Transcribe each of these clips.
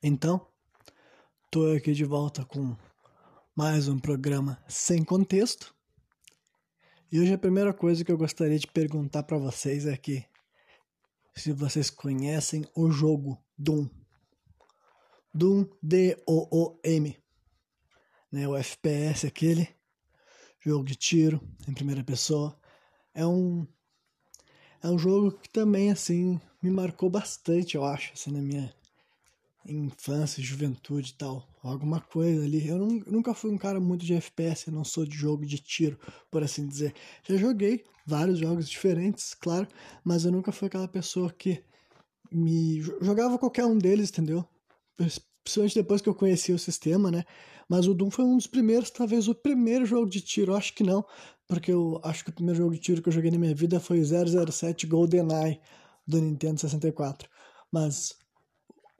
Então, tô aqui de volta com mais um programa sem contexto. E hoje a primeira coisa que eu gostaria de perguntar para vocês é que se vocês conhecem o jogo Doom. Doom D-O-O-M. Né, o FPS aquele jogo de tiro em primeira pessoa. É um é um jogo que também assim me marcou bastante, eu acho, assim na minha infância, juventude e tal, alguma coisa ali. Eu não, nunca fui um cara muito de FPS, não sou de jogo de tiro, por assim dizer. Já joguei vários jogos diferentes, claro, mas eu nunca fui aquela pessoa que me jogava qualquer um deles, entendeu? Principalmente depois que eu conheci o sistema, né? Mas o Doom foi um dos primeiros, talvez o primeiro jogo de tiro, acho que não, porque eu acho que o primeiro jogo de tiro que eu joguei na minha vida foi 007 GoldenEye do Nintendo 64. Mas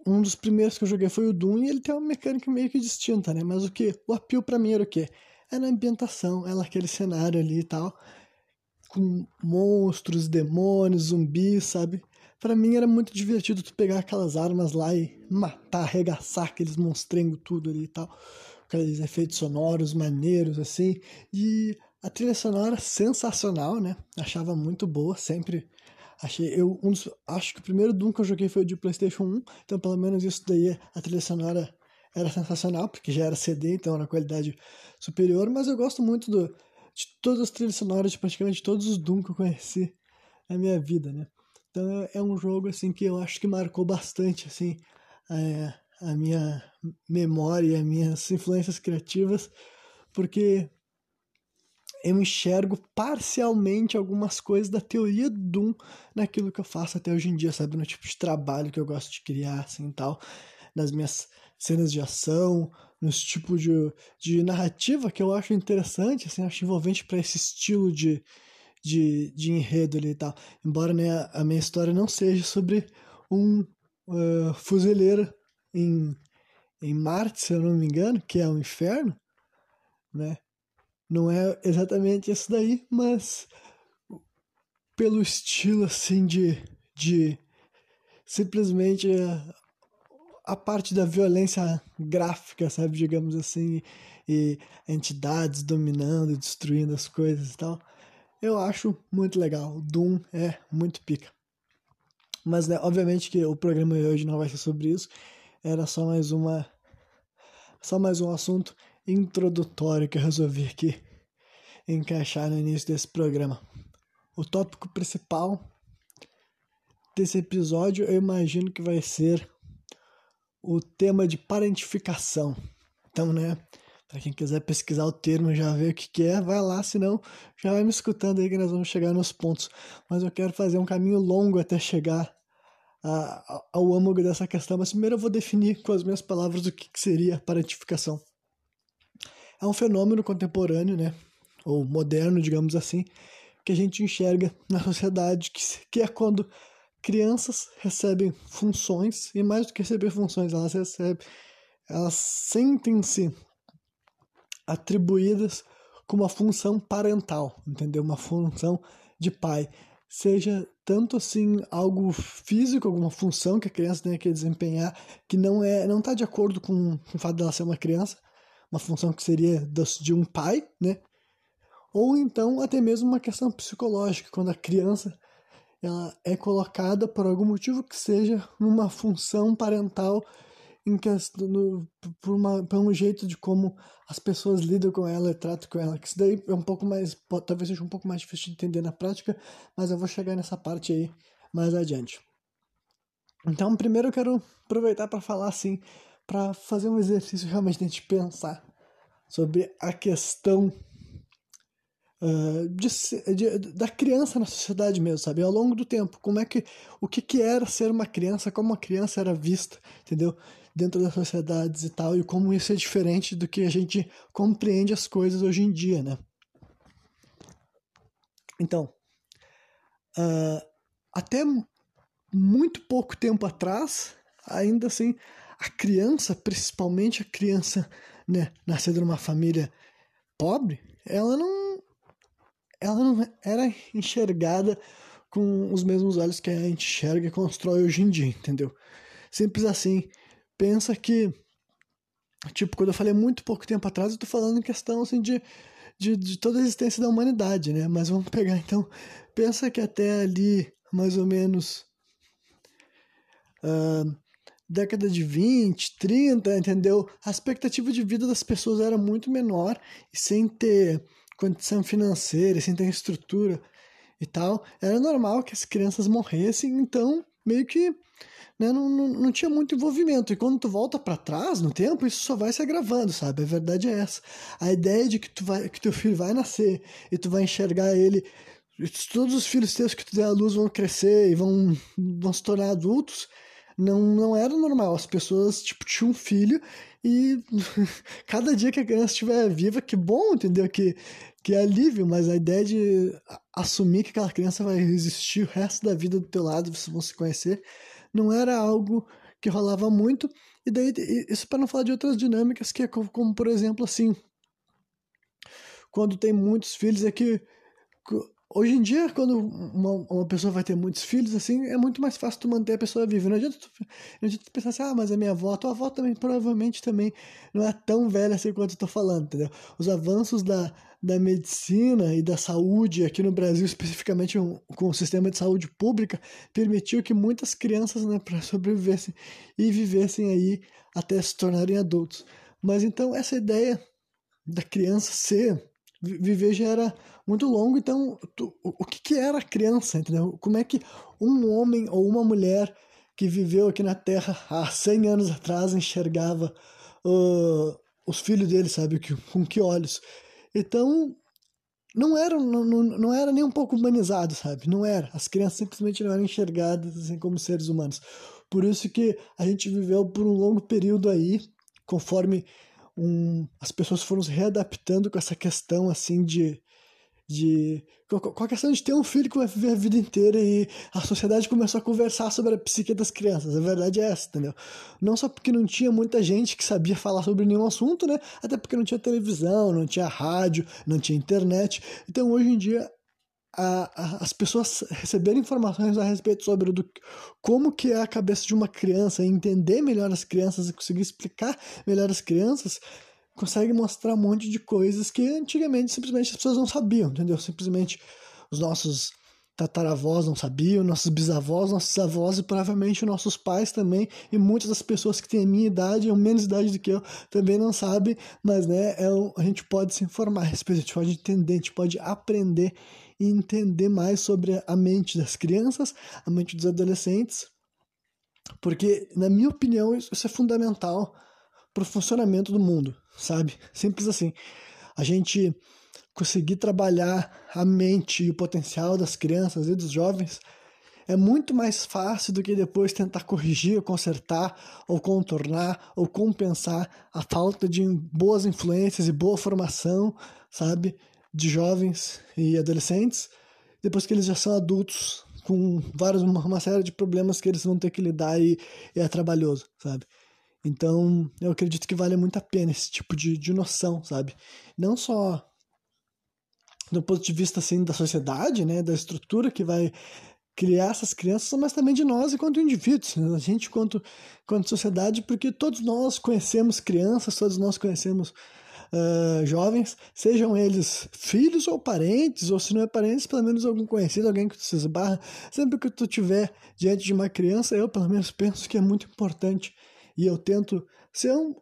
um dos primeiros que eu joguei foi o Doom e ele tem uma mecânica meio que distinta, né? Mas o que? O apelo pra mim era o quê? Era a ambientação, era aquele cenário ali e tal, com monstros, demônios, zumbis, sabe? Para mim era muito divertido tu pegar aquelas armas lá e matar, arregaçar aqueles monstrengos tudo ali e tal. Aqueles efeitos sonoros maneiros, assim. E a trilha sonora sensacional, né? Achava muito boa, sempre Achei, eu um dos, acho que o primeiro Doom que eu joguei foi o de PlayStation 1, então pelo menos isso daí, a trilha sonora era sensacional, porque já era CD, então era qualidade superior, mas eu gosto muito do, de todas as trilhas sonoras de praticamente todos os Doom que eu conheci na minha vida, né? Então é um jogo assim que eu acho que marcou bastante assim é, a minha memória as minhas influências criativas, porque eu enxergo parcialmente algumas coisas da teoria do Doom naquilo que eu faço até hoje em dia, sabe? No tipo de trabalho que eu gosto de criar, assim, tal. Nas minhas cenas de ação, nos tipos de, de narrativa que eu acho interessante, assim, acho envolvente para esse estilo de, de, de enredo ali e tal. Embora né, a minha história não seja sobre um uh, fuzileiro em, em Marte, se eu não me engano, que é o um inferno, né? Não é exatamente isso daí, mas pelo estilo assim de, de simplesmente a, parte da violência gráfica, sabe, digamos assim, e entidades dominando, destruindo as coisas e tal. Eu acho muito legal. Doom é muito pica. Mas, né, obviamente que o programa de hoje não vai ser sobre isso. Era só mais uma. Só mais um assunto introdutório que eu resolvi aqui encaixar no início desse programa. O tópico principal desse episódio eu imagino que vai ser o tema de parentificação. Então, né, para quem quiser pesquisar o termo, já ver o que, que é, vai lá, senão já vai me escutando aí que nós vamos chegar nos pontos. Mas eu quero fazer um caminho longo até chegar a, ao âmago dessa questão. Mas primeiro eu vou definir com as minhas palavras o que, que seria parentificação é um fenômeno contemporâneo, né? Ou moderno, digamos assim, que a gente enxerga na sociedade, que, que é quando crianças recebem funções, e mais do que receber funções, elas recebem, elas sentem-se atribuídas com uma função parental, entendeu? Uma função de pai. Seja tanto assim algo físico, alguma função que a criança tem que desempenhar, que não é não está de acordo com, com o fato dela ser uma criança, uma função que seria de um pai, né? Ou então até mesmo uma questão psicológica, quando a criança ela é colocada por algum motivo que seja numa função parental em questão, no, por, uma, por um jeito de como as pessoas lidam com ela e tratam com ela. Que isso daí é um pouco mais, talvez seja um pouco mais difícil de entender na prática, mas eu vou chegar nessa parte aí mais adiante. Então, primeiro eu quero aproveitar para falar assim para fazer um exercício realmente de pensar sobre a questão uh, de, de, da criança na sociedade mesmo, sabe? Ao longo do tempo, como é que o que, que era ser uma criança, como uma criança era vista, entendeu? Dentro das sociedades e tal, e como isso é diferente do que a gente compreende as coisas hoje em dia, né? Então, uh, até muito pouco tempo atrás, ainda assim, a criança, principalmente a criança né, nascida numa família pobre, ela não, ela não era enxergada com os mesmos olhos que a gente enxerga e constrói hoje em dia, entendeu? Simples assim, pensa que, tipo, quando eu falei muito pouco tempo atrás, eu tô falando em questão, assim, de, de, de toda a existência da humanidade, né? Mas vamos pegar, então, pensa que até ali, mais ou menos, uh, década de 20, 30, entendeu? A expectativa de vida das pessoas era muito menor e sem ter condição financeira, sem ter estrutura e tal, era normal que as crianças morressem, então meio que né, não, não, não tinha muito envolvimento. E quando tu volta para trás no tempo, isso só vai se agravando, sabe? A verdade é essa. A ideia de que, tu vai, que teu filho vai nascer e tu vai enxergar ele todos os filhos teus que tu der à luz vão crescer e vão, vão se tornar adultos, não, não era normal. As pessoas, tipo, tinham um filho e cada dia que a criança estiver viva, que bom, entendeu? Que, que é alívio, mas a ideia de assumir que aquela criança vai existir o resto da vida do teu lado, vocês vão se conhecer, não era algo que rolava muito. E daí, isso para não falar de outras dinâmicas, que é como, como por exemplo, assim, quando tem muitos filhos, é que Hoje em dia, quando uma, uma pessoa vai ter muitos filhos, assim, é muito mais fácil tu manter a pessoa viva. Não adianta tu, não adianta tu pensar assim, ah, mas a minha avó, a tua avó também provavelmente também não é tão velha assim quanto eu tô falando, entendeu? Os avanços da, da medicina e da saúde aqui no Brasil, especificamente com o sistema de saúde pública, permitiu que muitas crianças, né, para sobrevivessem e vivessem aí até se tornarem adultos. Mas então essa ideia da criança ser viver já era muito longo, então tu, o que, que era criança, entendeu? Como é que um homem ou uma mulher que viveu aqui na Terra há 100 anos atrás enxergava uh, os filhos dele, sabe? Com que olhos? Então, não era, não, não era nem um pouco humanizado, sabe? Não era. As crianças simplesmente não eram enxergadas assim, como seres humanos. Por isso que a gente viveu por um longo período aí, conforme um, as pessoas foram se readaptando com essa questão assim de de com a questão de ter um filho que vai viver a vida inteira e a sociedade começou a conversar sobre a psique das crianças. A verdade é essa, entendeu? Não só porque não tinha muita gente que sabia falar sobre nenhum assunto, né? Até porque não tinha televisão, não tinha rádio, não tinha internet. Então hoje em dia a, a, as pessoas receberem informações a respeito sobre do, como que é a cabeça de uma criança, entender melhor as crianças e conseguir explicar melhor as crianças, consegue mostrar um monte de coisas que antigamente simplesmente as pessoas não sabiam, entendeu? Simplesmente os nossos tataravós não sabiam, nossos bisavós, nossos avós e provavelmente nossos pais também, e muitas das pessoas que têm a minha idade ou menos idade do que eu também não sabem, mas né, é, a gente pode se informar a respeito, a gente pode entender, a gente pode aprender e entender mais sobre a mente das crianças, a mente dos adolescentes, porque, na minha opinião, isso é fundamental para o funcionamento do mundo, sabe? Simples assim. A gente conseguir trabalhar a mente e o potencial das crianças e dos jovens é muito mais fácil do que depois tentar corrigir, consertar, ou contornar, ou compensar a falta de boas influências e boa formação, sabe? De jovens e adolescentes, depois que eles já são adultos, com vários, uma, uma série de problemas que eles vão ter que lidar e, e, é trabalhoso, sabe? Então, eu acredito que vale muito a pena esse tipo de, de noção, sabe? Não só do ponto de vista, assim, da sociedade, né, da estrutura que vai criar essas crianças, mas também de nós enquanto indivíduos, né? a gente quanto, quanto sociedade, porque todos nós conhecemos crianças, todos nós conhecemos uh, jovens, sejam eles filhos ou parentes, ou se não é parentes, pelo menos algum conhecido, alguém que tu se esbarra. Sempre que tu tiver diante de uma criança, eu pelo menos penso que é muito importante e eu tento ser um,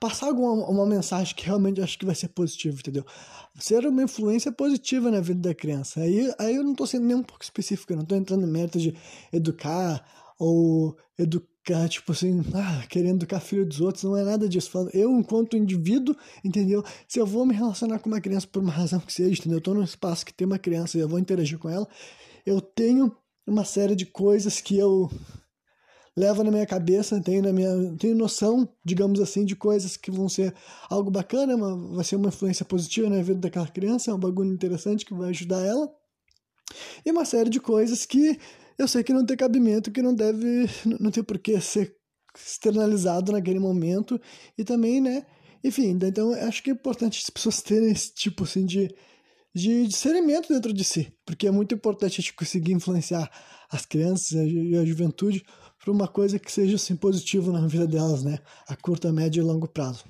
passar alguma uma mensagem que realmente acho que vai ser positiva, entendeu? Ser uma influência positiva na vida da criança. Aí, aí eu não estou sendo nem um pouco específico, eu não estou entrando no mérito de educar ou educar ficar, tipo assim, ah, querendo educar filho dos outros, não é nada disso. Eu, enquanto indivíduo, entendeu? Se eu vou me relacionar com uma criança por uma razão que seja, entendeu? Eu tô num espaço que tem uma criança e eu vou interagir com ela, eu tenho uma série de coisas que eu levo na minha cabeça, tenho na minha, tenho noção, digamos assim, de coisas que vão ser algo bacana, uma, vai ser uma influência positiva na vida daquela criança, é um bagulho interessante que vai ajudar ela. E uma série de coisas que eu sei que não tem cabimento, que não deve, não tem por que ser externalizado naquele momento e também, né, enfim, então acho que é importante as pessoas terem esse tipo assim de, de discernimento dentro de si, porque é muito importante a gente conseguir influenciar as crianças e a juventude para uma coisa que seja assim, positiva na vida delas, né? A curto, médio e longo prazo.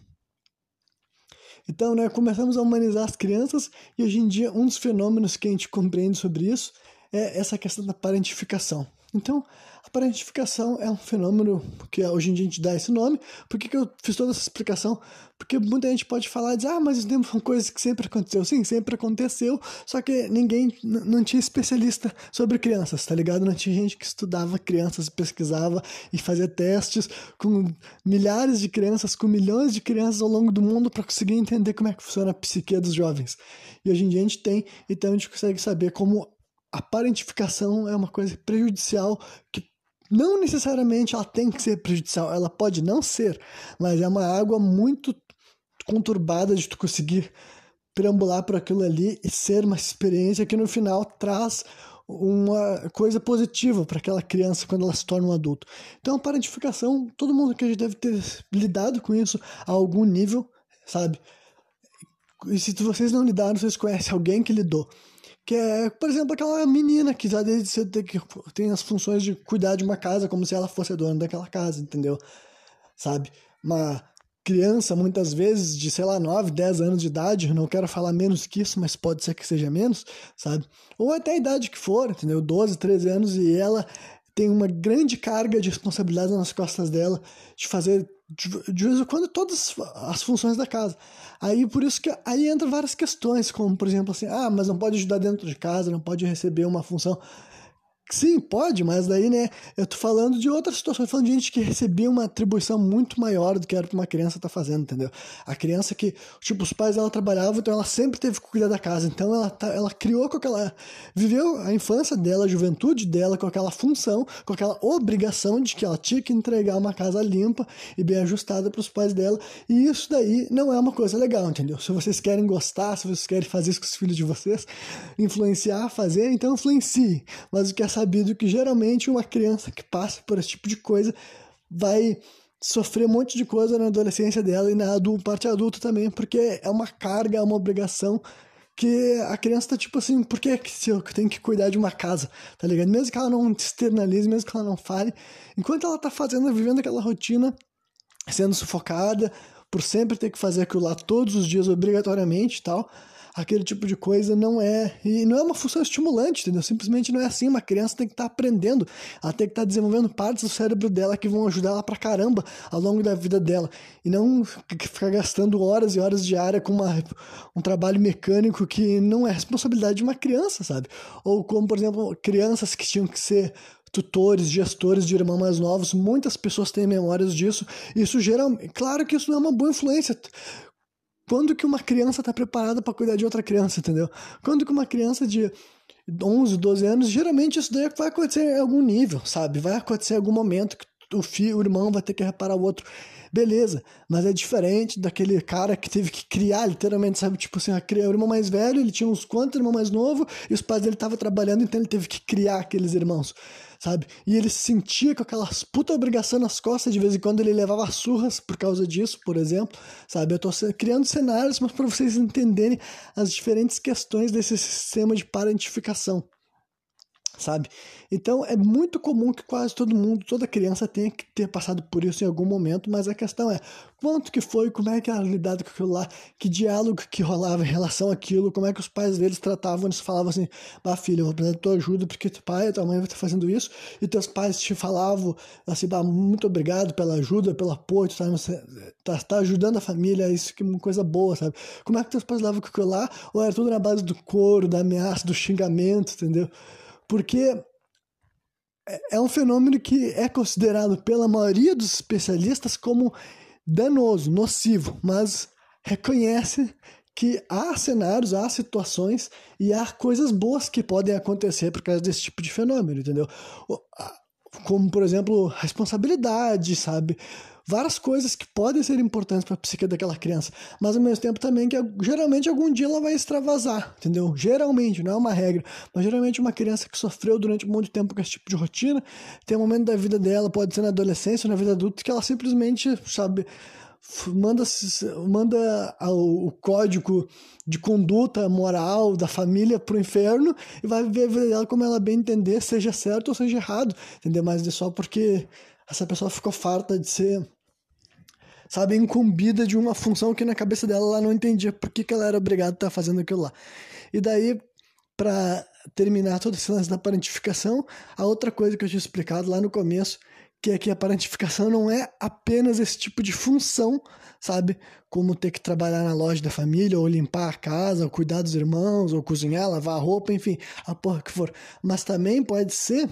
Então, né, começamos a humanizar as crianças e hoje em dia um dos fenômenos que a gente compreende sobre isso é essa questão da parentificação. Então, a parentificação é um fenômeno que hoje em dia a gente dá esse nome. Por que, que eu fiz toda essa explicação? Porque muita gente pode falar e dizer, ah, mas isso são coisas que sempre aconteceu. Sim, sempre aconteceu, só que ninguém, não tinha especialista sobre crianças, tá ligado? Não tinha gente que estudava crianças, pesquisava e fazia testes com milhares de crianças, com milhões de crianças ao longo do mundo para conseguir entender como é que funciona a psique dos jovens. E hoje em dia a gente tem, então a gente consegue saber como a parentificação é uma coisa prejudicial que não necessariamente ela tem que ser prejudicial, ela pode não ser, mas é uma água muito conturbada de tu conseguir perambular por aquilo ali e ser uma experiência que no final traz uma coisa positiva para aquela criança quando ela se torna um adulto. Então, a parentificação, todo mundo que a gente deve ter lidado com isso a algum nível, sabe? E se vocês não lidaram, vocês conhecem alguém que lidou. Que é, por exemplo, aquela menina que já desde cedo tem, que, tem as funções de cuidar de uma casa como se ela fosse a dona daquela casa, entendeu? Sabe? Uma criança, muitas vezes, de, sei lá, 9, 10 anos de idade, não quero falar menos que isso, mas pode ser que seja menos, sabe? Ou até a idade que for, entendeu? 12, 13 anos e ela tem uma grande carga de responsabilidade nas costas dela de fazer de, vez em quando todas as funções da casa. Aí por isso que aí entra várias questões, como por exemplo assim, ah, mas não pode ajudar dentro de casa, não pode receber uma função. Sim, pode, mas daí, né, eu tô falando de outra situação, tô falando de gente que recebia uma atribuição muito maior do que era pra uma criança tá fazendo, entendeu? A criança que, tipo, os pais dela trabalhavam, então ela sempre teve que cuidar da casa, então ela, tá, ela criou com aquela, viveu a infância dela, a juventude dela com aquela função, com aquela obrigação de que ela tinha que entregar uma casa limpa e bem ajustada para os pais dela, e isso daí não é uma coisa legal, entendeu? Se vocês querem gostar, se vocês querem fazer isso com os filhos de vocês, influenciar, fazer, então influencie, mas o que é sabido que geralmente uma criança que passa por esse tipo de coisa vai sofrer um monte de coisa na adolescência dela e na adulto, parte adulta também, porque é uma carga, é uma obrigação que a criança tá tipo assim, por que eu tenho que cuidar de uma casa, tá ligado? Mesmo que ela não externalize, mesmo que ela não fale, enquanto ela tá fazendo, vivendo aquela rotina, sendo sufocada, por sempre ter que fazer aquilo lá todos os dias obrigatoriamente e tal, aquele tipo de coisa não é. E não é uma função estimulante, entendeu? Simplesmente não é assim. Uma criança tem que estar tá aprendendo, ela tem que estar tá desenvolvendo partes do cérebro dela que vão ajudar ela pra caramba ao longo da vida dela. E não ficar gastando horas e horas diárias com uma, um trabalho mecânico que não é responsabilidade de uma criança, sabe? Ou como, por exemplo, crianças que tinham que ser tutores, gestores de irmãos mais novos, muitas pessoas têm memórias disso. Isso geralmente, claro que isso não é uma boa influência. Quando que uma criança está preparada para cuidar de outra criança, entendeu? Quando que uma criança de 11, 12 anos, geralmente isso daí vai acontecer em algum nível, sabe? Vai acontecer em algum momento que o filho, o irmão vai ter que reparar o outro. Beleza, mas é diferente daquele cara que teve que criar, literalmente, sabe? Tipo assim, criar o irmão mais velho, ele tinha uns quantos irmãos mais novo, e os pais dele estavam trabalhando, então ele teve que criar aqueles irmãos sabe? E ele se sentia com aquelas puta obrigação nas costas, de vez em quando ele levava surras por causa disso, por exemplo, sabe? Eu tô criando cenários, mas para vocês entenderem as diferentes questões desse sistema de parentificação sabe? Então é muito comum que quase todo mundo, toda criança tenha que ter passado por isso em algum momento, mas a questão é quanto que foi, como é que era lidado com aquilo lá, que diálogo que rolava em relação àquilo, como é que os pais deles tratavam, eles falavam assim, bah filho, eu vou precisar da tua ajuda porque teu pai, tua mãe estar fazendo isso, e teus pais te falavam assim, bah, muito obrigado pela ajuda, pelo apoio, tu tá, tá, tá ajudando a família, isso que é uma coisa boa, sabe? Como é que teus pais lidavam com aquilo lá, ou era tudo na base do couro, da ameaça, do xingamento, entendeu? Porque é, é um fenômeno que é considerado pela maioria dos especialistas como danoso, nocivo, mas reconhece que há cenários, há situações e há coisas boas que podem acontecer por causa desse tipo de fenômeno, entendeu? Como, por exemplo, responsabilidade, sabe? Várias coisas que podem ser importantes para a psique daquela criança, mas ao mesmo tempo também que geralmente algum dia ela vai extravasar, entendeu? Geralmente, não é uma regra, mas geralmente uma criança que sofreu durante muito tempo com esse tipo de rotina, tem um momento da vida dela, pode ser na adolescência ou na vida adulta, que ela simplesmente, sabe, manda, manda o código de conduta moral da família pro inferno e vai ver ela como ela bem entender, seja certo ou seja errado, entender mais de só porque essa pessoa ficou farta de ser sabe, incumbida de uma função que na cabeça dela ela não entendia por que, que ela era obrigada a estar fazendo aquilo lá. E daí, para terminar todo esse lance da parentificação, a outra coisa que eu tinha explicado lá no começo, que é que a parentificação não é apenas esse tipo de função, sabe? Como ter que trabalhar na loja da família, ou limpar a casa, ou cuidar dos irmãos, ou cozinhar, lavar a roupa, enfim, a porra que for. Mas também pode ser,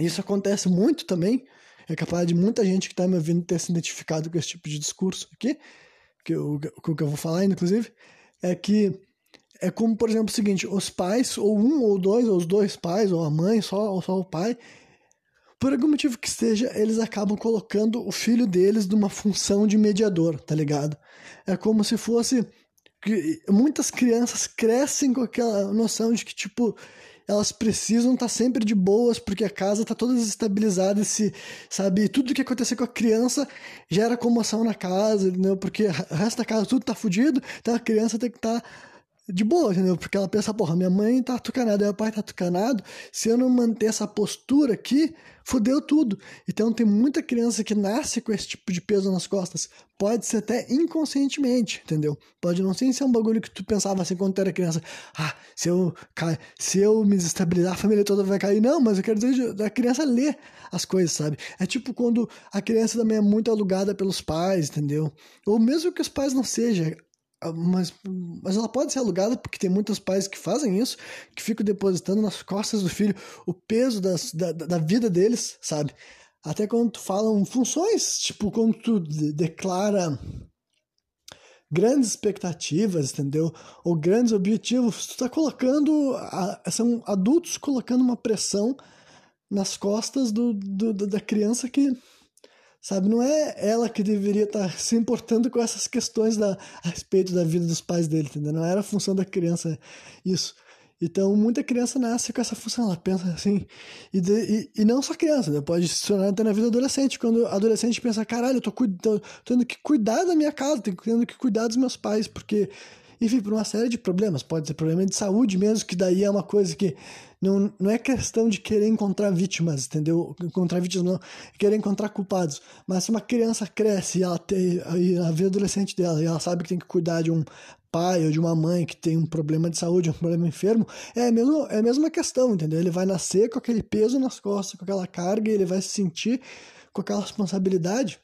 isso acontece muito também, é capaz de muita gente que está me ouvindo ter se identificado com esse tipo de discurso aqui, que eu, que eu vou falar, inclusive, é que é como, por exemplo, o seguinte: os pais, ou um ou dois, ou os dois pais, ou a mãe só, ou só o pai, por algum motivo que seja, eles acabam colocando o filho deles numa função de mediador, tá ligado? É como se fosse. Muitas crianças crescem com aquela noção de que, tipo, elas precisam estar tá sempre de boas, porque a casa está toda desestabilizada, se, sabe, tudo que acontecer com a criança gera comoção na casa, entendeu? Porque o resto da casa tudo tá fudido, então a criança tem que estar tá de boa, entendeu? Porque ela pensa, porra, minha mãe tá tucanada, meu pai tá tucanado, se eu não manter essa postura aqui, fodeu tudo. Então tem muita criança que nasce com esse tipo de peso nas costas. Pode ser até inconscientemente, entendeu? Pode não ser um bagulho que tu pensava assim quando tu era criança. Ah, se eu, se eu me desestabilizar, a família toda vai cair. Não, mas eu quero dizer da criança ler as coisas, sabe? É tipo quando a criança também é muito alugada pelos pais, entendeu? Ou mesmo que os pais não sejam, mas, mas ela pode ser alugada porque tem muitos pais que fazem isso, que ficam depositando nas costas do filho o peso das, da, da vida deles, sabe? Até quando tu falam funções, tipo quando tu declara grandes expectativas, entendeu? Ou grandes objetivos, tu tá colocando, são adultos colocando uma pressão nas costas do, do da criança que sabe? Não é ela que deveria estar tá se importando com essas questões da, a respeito da vida dos pais dele, entendeu? Não era a função da criança isso. Então, muita criança nasce com essa função, ela pensa assim, e, de, e, e, não só criança, né? pode se tornar até na vida adolescente, quando adolescente pensa, caralho, eu tô, tô, tô tendo que cuidar da minha casa, tenho tendo que cuidar dos meus pais, porque enfim, por uma série de problemas. Pode ser problema de saúde mesmo, que daí é uma coisa que não, não é questão de querer encontrar vítimas, entendeu? Encontrar vítimas não, é querer encontrar culpados. Mas se uma criança cresce e ela tem a vida adolescente dela e ela sabe que tem que cuidar de um pai ou de uma mãe que tem um problema de saúde, um problema enfermo, é a mesma, é a mesma questão, entendeu? Ele vai nascer com aquele peso nas costas, com aquela carga, e ele vai se sentir com aquela responsabilidade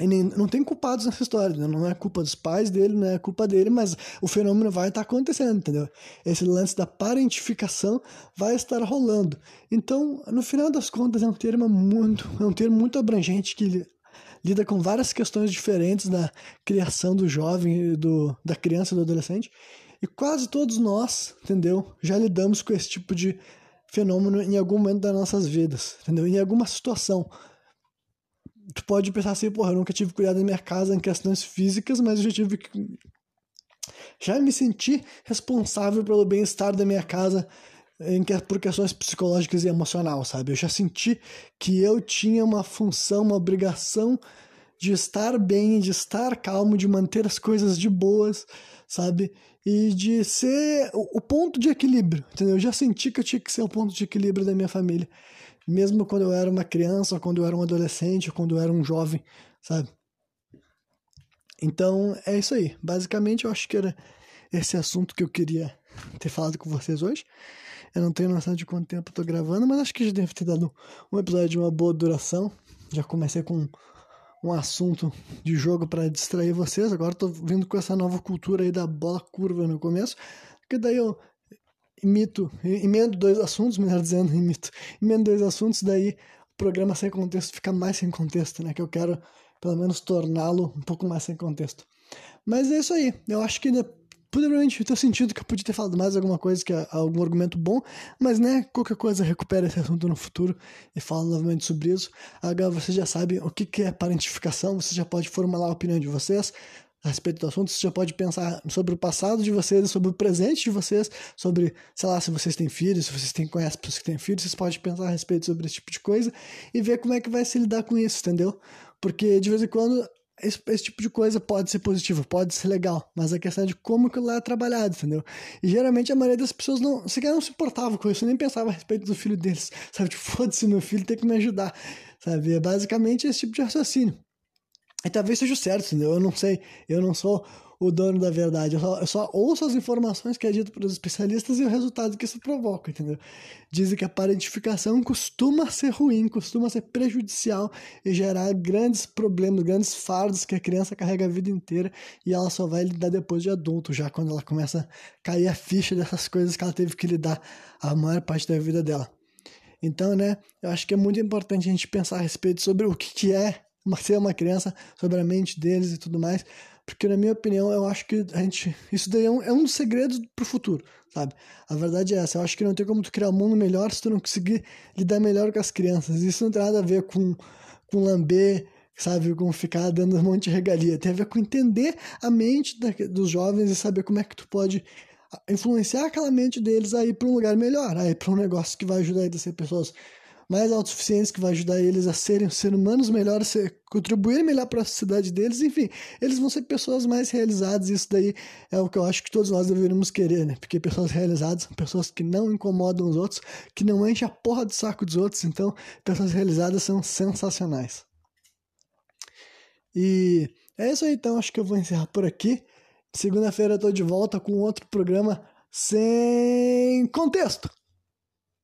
e nem, não tem culpados nessa história, né? não é culpa dos pais dele, não é culpa dele, mas o fenômeno vai estar acontecendo, entendeu? Esse lance da parentificação vai estar rolando. Então, no final das contas, é um termo muito, é um termo muito abrangente que lida com várias questões diferentes da criação do jovem, do, da criança do adolescente. E quase todos nós, entendeu? Já lidamos com esse tipo de fenômeno em algum momento das nossas vidas, entendeu? Em alguma situação tu pode pensar assim, porra, eu nunca tive cuidado da minha casa em questões físicas, mas eu já tive que. Já me senti responsável pelo bem-estar da minha casa em que, por questões psicológicas e emocional, sabe? Eu já senti que eu tinha uma função, uma obrigação de estar bem, de estar calmo, de manter as coisas de boas, sabe? E de ser o, o ponto de equilíbrio, entendeu? Eu já senti que eu tinha que ser o ponto de equilíbrio da minha família mesmo quando eu era uma criança, quando eu era um adolescente, quando eu era um jovem, sabe? Então, é isso aí. Basicamente, eu acho que era esse assunto que eu queria ter falado com vocês hoje. Eu não tenho noção de quanto tempo eu tô gravando, mas acho que já deve ter dado um episódio de uma boa duração. Já comecei com um assunto de jogo para distrair vocês. Agora tô vindo com essa nova cultura aí da bola curva no começo. Que daí eu imito, emendo dois assuntos, melhor dizendo, imito, emendo dois assuntos, daí o programa sem contexto fica mais sem contexto, né? Que eu quero, pelo menos, torná-lo um pouco mais sem contexto. Mas é isso aí, eu acho que provavelmente ter sentido que eu podia ter falado mais alguma coisa, que é algum argumento bom, mas né, qualquer coisa recupera esse assunto no futuro e fala novamente sobre isso. Agora vocês já sabem o que é parentificação, você já pode formular a opinião de vocês, a respeito do assunto, você já pode pensar sobre o passado de vocês, sobre o presente de vocês, sobre, sei lá, se vocês têm filhos, se vocês têm, conhecem pessoas que têm filhos, vocês podem pensar a respeito sobre esse tipo de coisa e ver como é que vai se lidar com isso, entendeu? Porque de vez em quando esse, esse, tipo de coisa pode ser positivo, pode ser legal, mas a questão é de como que lá é trabalhado, entendeu? E geralmente a maioria das pessoas não, sequer não se importava com isso, nem pensava a respeito do filho deles, sabe? Tipo, foda-se, meu filho tem que me ajudar, sabe? É basicamente esse tipo de raciocínio. E talvez seja o certo, entendeu? Eu não sei, eu não sou o dono da verdade. Eu só, eu só ouço as informações que é dito pelos especialistas e o resultado que isso provoca, entendeu? Dizem que a parentificação costuma ser ruim, costuma ser prejudicial e gerar grandes problemas, grandes fardos que a criança carrega a vida inteira e ela só vai lidar depois de adulto, já quando ela começa a cair a ficha dessas coisas que ela teve que lidar a maior parte da vida dela. Então, né, eu acho que é muito importante a gente pensar a respeito sobre o que, que é ser uma criança, sobre a mente deles e tudo mais, porque, na minha opinião, eu acho que a gente. Isso daí é um, é um dos segredos pro futuro, sabe? A verdade é essa. Eu acho que não tem como tu criar um mundo melhor se tu não conseguir lidar melhor com as crianças. Isso não tem nada a ver com, com lamber, sabe? Com ficar dando um monte de regalia. Tem a ver com entender a mente da, dos jovens e saber como é que tu pode influenciar aquela mente deles a ir para um lugar melhor, a ir para um negócio que vai ajudar ser pessoas mais autossuficientes, que vai ajudar eles a serem seres humanos melhores, contribuir melhor para a sociedade deles, enfim, eles vão ser pessoas mais realizadas, isso daí é o que eu acho que todos nós deveríamos querer, né? Porque pessoas realizadas são pessoas que não incomodam os outros, que não enchem a porra do saco dos outros, então pessoas realizadas são sensacionais. E é isso aí, então, acho que eu vou encerrar por aqui. Segunda-feira eu tô de volta com outro programa sem contexto.